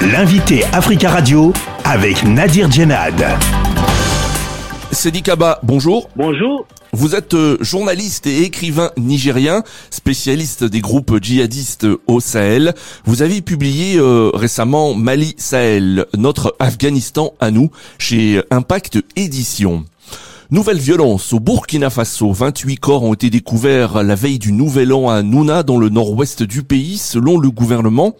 L'invité Africa Radio avec Nadir Djenad. Sedi Kaba, bonjour. Bonjour. Vous êtes euh, journaliste et écrivain nigérien, spécialiste des groupes djihadistes au Sahel. Vous avez publié euh, récemment Mali Sahel, notre Afghanistan à nous, chez Impact Édition. Nouvelle violence au Burkina Faso. 28 corps ont été découverts la veille du Nouvel An à Nouna, dans le nord-ouest du pays, selon le gouvernement.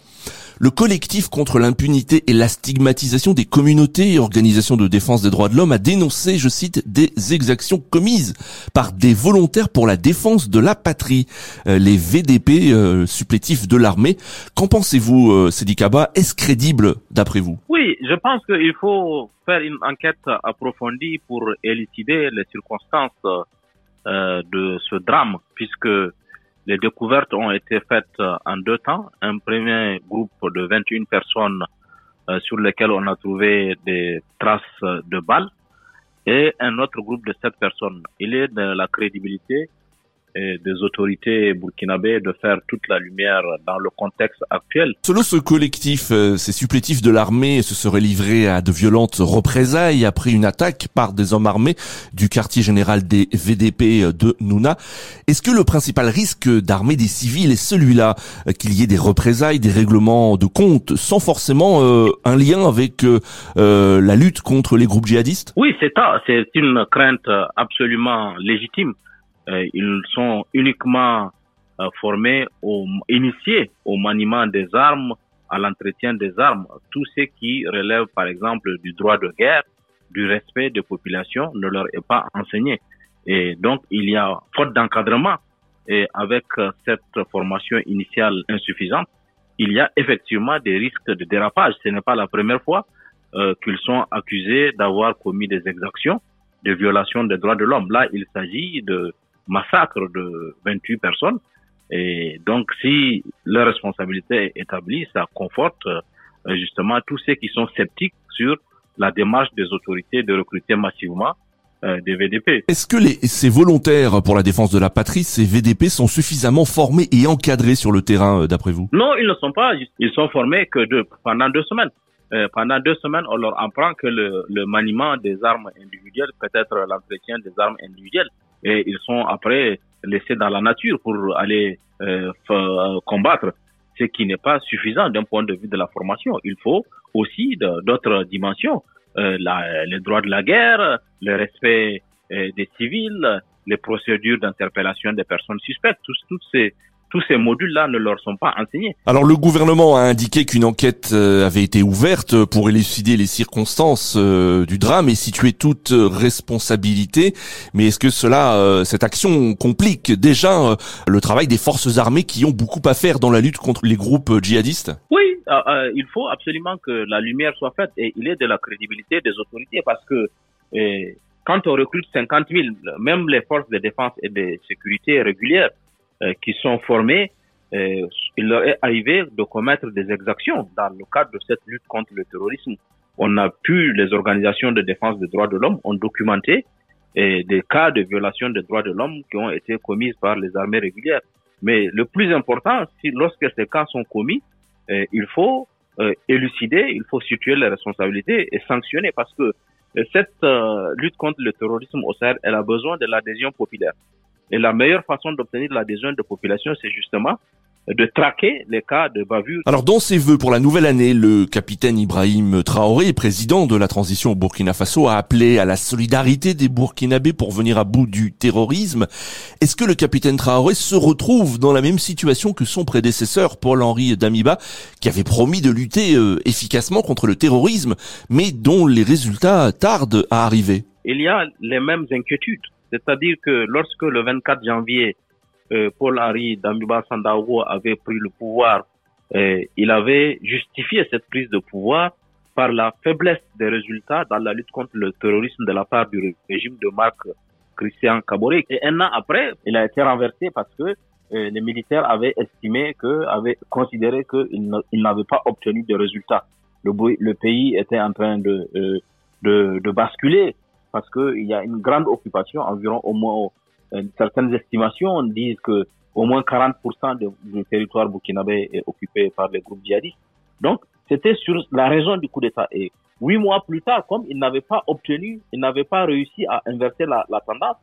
Le collectif contre l'impunité et la stigmatisation des communautés et organisations de défense des droits de l'homme a dénoncé, je cite, des exactions commises par des volontaires pour la défense de la patrie, euh, les VDP euh, supplétifs de l'armée. Qu'en pensez-vous, euh, Est-ce crédible d'après vous? Oui, je pense qu'il faut faire une enquête approfondie pour élucider les circonstances euh, de ce drame, puisque les découvertes ont été faites euh, en deux temps. Un premier groupe de 21 personnes euh, sur lesquelles on a trouvé des traces de balles et un autre groupe de sept personnes. Il est de la crédibilité des autorités burkinabées de faire toute la lumière dans le contexte actuel. Selon ce collectif, euh, ces supplétifs de l'armée se seraient livrés à de violentes représailles après une attaque par des hommes armés du quartier général des VDP de Nouna. Est-ce que le principal risque d'armer des civils est celui-là, euh, qu'il y ait des représailles, des règlements de compte, sans forcément euh, un lien avec la lutte contre les groupes djihadistes? Oui, c'est c'est une crainte absolument légitime. Euh, ils sont uniquement euh, formés, au, initiés au maniement des armes, à l'entretien des armes. Tout ce qui relève, par exemple, du droit de guerre, du respect des populations, ne leur est pas enseigné. Et donc, il y a faute d'encadrement. Et avec euh, cette formation initiale insuffisante, il y a effectivement des risques de dérapage. Ce n'est pas la première fois qu'ils sont accusés d'avoir commis des exactions, de violations des droits de l'homme. Là, il s'agit de massacre de 28 personnes. Et donc, si leur responsabilité est établie, ça conforte euh, justement tous ceux qui sont sceptiques sur la démarche des autorités de recruter massivement euh, des VDP. Est-ce que les, ces volontaires pour la défense de la patrie, ces VDP, sont suffisamment formés et encadrés sur le terrain, euh, d'après vous? Non, ils ne sont pas. Ils sont formés que de, pendant deux semaines. pendant deux semaines, on leur apprend que le, le maniement des armes individuelles peut être l'entretien des armes individuelles et ils sont après laissés dans la nature pour aller euh, combattre, ce qui n'est pas suffisant d'un point de vue de la formation. Il faut aussi d'autres dimensions, euh, les droits de la guerre, le respect euh, des civils, les procédures d'interpellation des personnes suspectes, toutes ces tous ces modules-là ne leur sont pas enseignés. Alors le gouvernement a indiqué qu'une enquête euh, avait été ouverte pour élucider les circonstances euh, du drame et situer toute responsabilité. Mais est-ce que cela, euh, cette action complique déjà le travail des forces armées qui ont beaucoup à faire dans la lutte contre les groupes djihadistes? Oui, il faut absolument que la lumière soit faite et il est de la crédibilité des autorités parce que quand on recrute 50 000, même les forces de défense et de sécurité régulières euh, qui sont formés, euh, il leur est arrivé de commettre des exactions dans le cadre de cette lutte contre le terrorisme. On a pu, les organisations de défense des droits de l'homme ont documenté euh, des cas de violation des droits de l'homme qui ont été commis par les armées régulières. Mais le plus important, si lorsque ces cas sont commis, il faut élucider, il faut situer les responsabilités et sanctionner parce que cette lutte contre le terrorisme au Sahel, elle a besoin de l'adhésion populaire. Et la meilleure façon d'obtenir l'adhésion de population, c'est justement de traquer les cas de bavure. Alors dans ses vœux pour la nouvelle année, le capitaine Ibrahim Traoré, président de la transition au Burkina Faso, a appelé à la solidarité des Burkinabés pour venir à bout du terrorisme. Est-ce que le capitaine Traoré se retrouve dans la même situation que son prédécesseur Paul-Henri Damiba, qui avait promis de lutter euh, efficacement contre le terrorisme, mais dont les résultats tardent à arriver? Il y a les mêmes inquiétudes. C'est-à-dire que lorsque le 24 janvier, euh, Paul-Henri Damiba Sandaogo avait pris le pouvoir, euh, il avait justifié cette prise de pouvoir par la faiblesse des résultats dans la lutte contre le terrorisme de la part du régime de Marc Christian Caboret. Et un an après, il a été renversé parce que euh, les militaires avaient estimé que, avaient considéré qu'il n'avait pas obtenu de résultats. Le, le, pays était en train de, euh, de, de basculer parce qu'il y a une grande occupation, environ au moins euh, certaines estimations disent que au moins 40% du territoire burkinabé est occupé par les groupes djihadistes. Donc, c'était sur la raison du coup d'État. Et huit mois plus tard, comme il n'avait pas obtenu, il n'avait pas réussi à inverser la, tendance,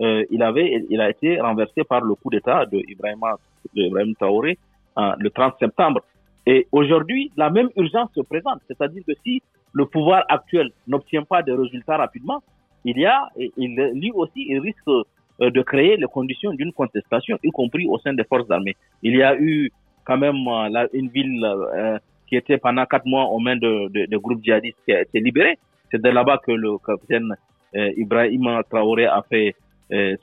euh, il avait, il a été renversé par le coup d'État de Ibrahim, Traoré le 30 septembre. Et aujourd'hui, la même urgence se présente, c'est-à-dire que si le pouvoir actuel n'obtient pas de résultats rapidement, il y a, il, lui aussi, il risque euh, de créer les conditions d'une contestation, y compris au sein des forces armées. Il y a eu quand même euh, une ville euh, qui était pendant quatre mois aux mains de, de, de groupes djihadistes qui a été libérée. C'est de là-bas que le capitaine Ibrahim Traoré a fait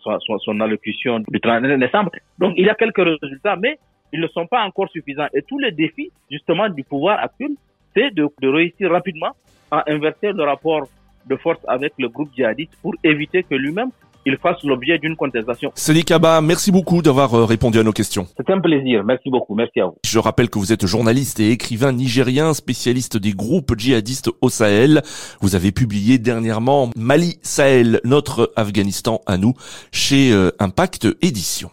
son, son, allocution du 31 décembre. Donc il y a quelques résultats, mais ils ne sont pas encore suffisants. Et tous les défis, justement, du pouvoir actuel, c'est de, de réussir rapidement à inverser le rapport de force avec le groupe djihadiste pour éviter que lui-même il fasse l'objet d'une contestation. Sadi Kaba, merci beaucoup d'avoir euh, répondu à nos questions. C'est un plaisir. Merci beaucoup. Merci à vous. Je rappelle que vous êtes journaliste et écrivain nigérien, spécialiste des groupes djihadistes au Sahel. Vous avez publié dernièrement Mali Sahel, notre Afghanistan à nous, chez euh, Impact Édition.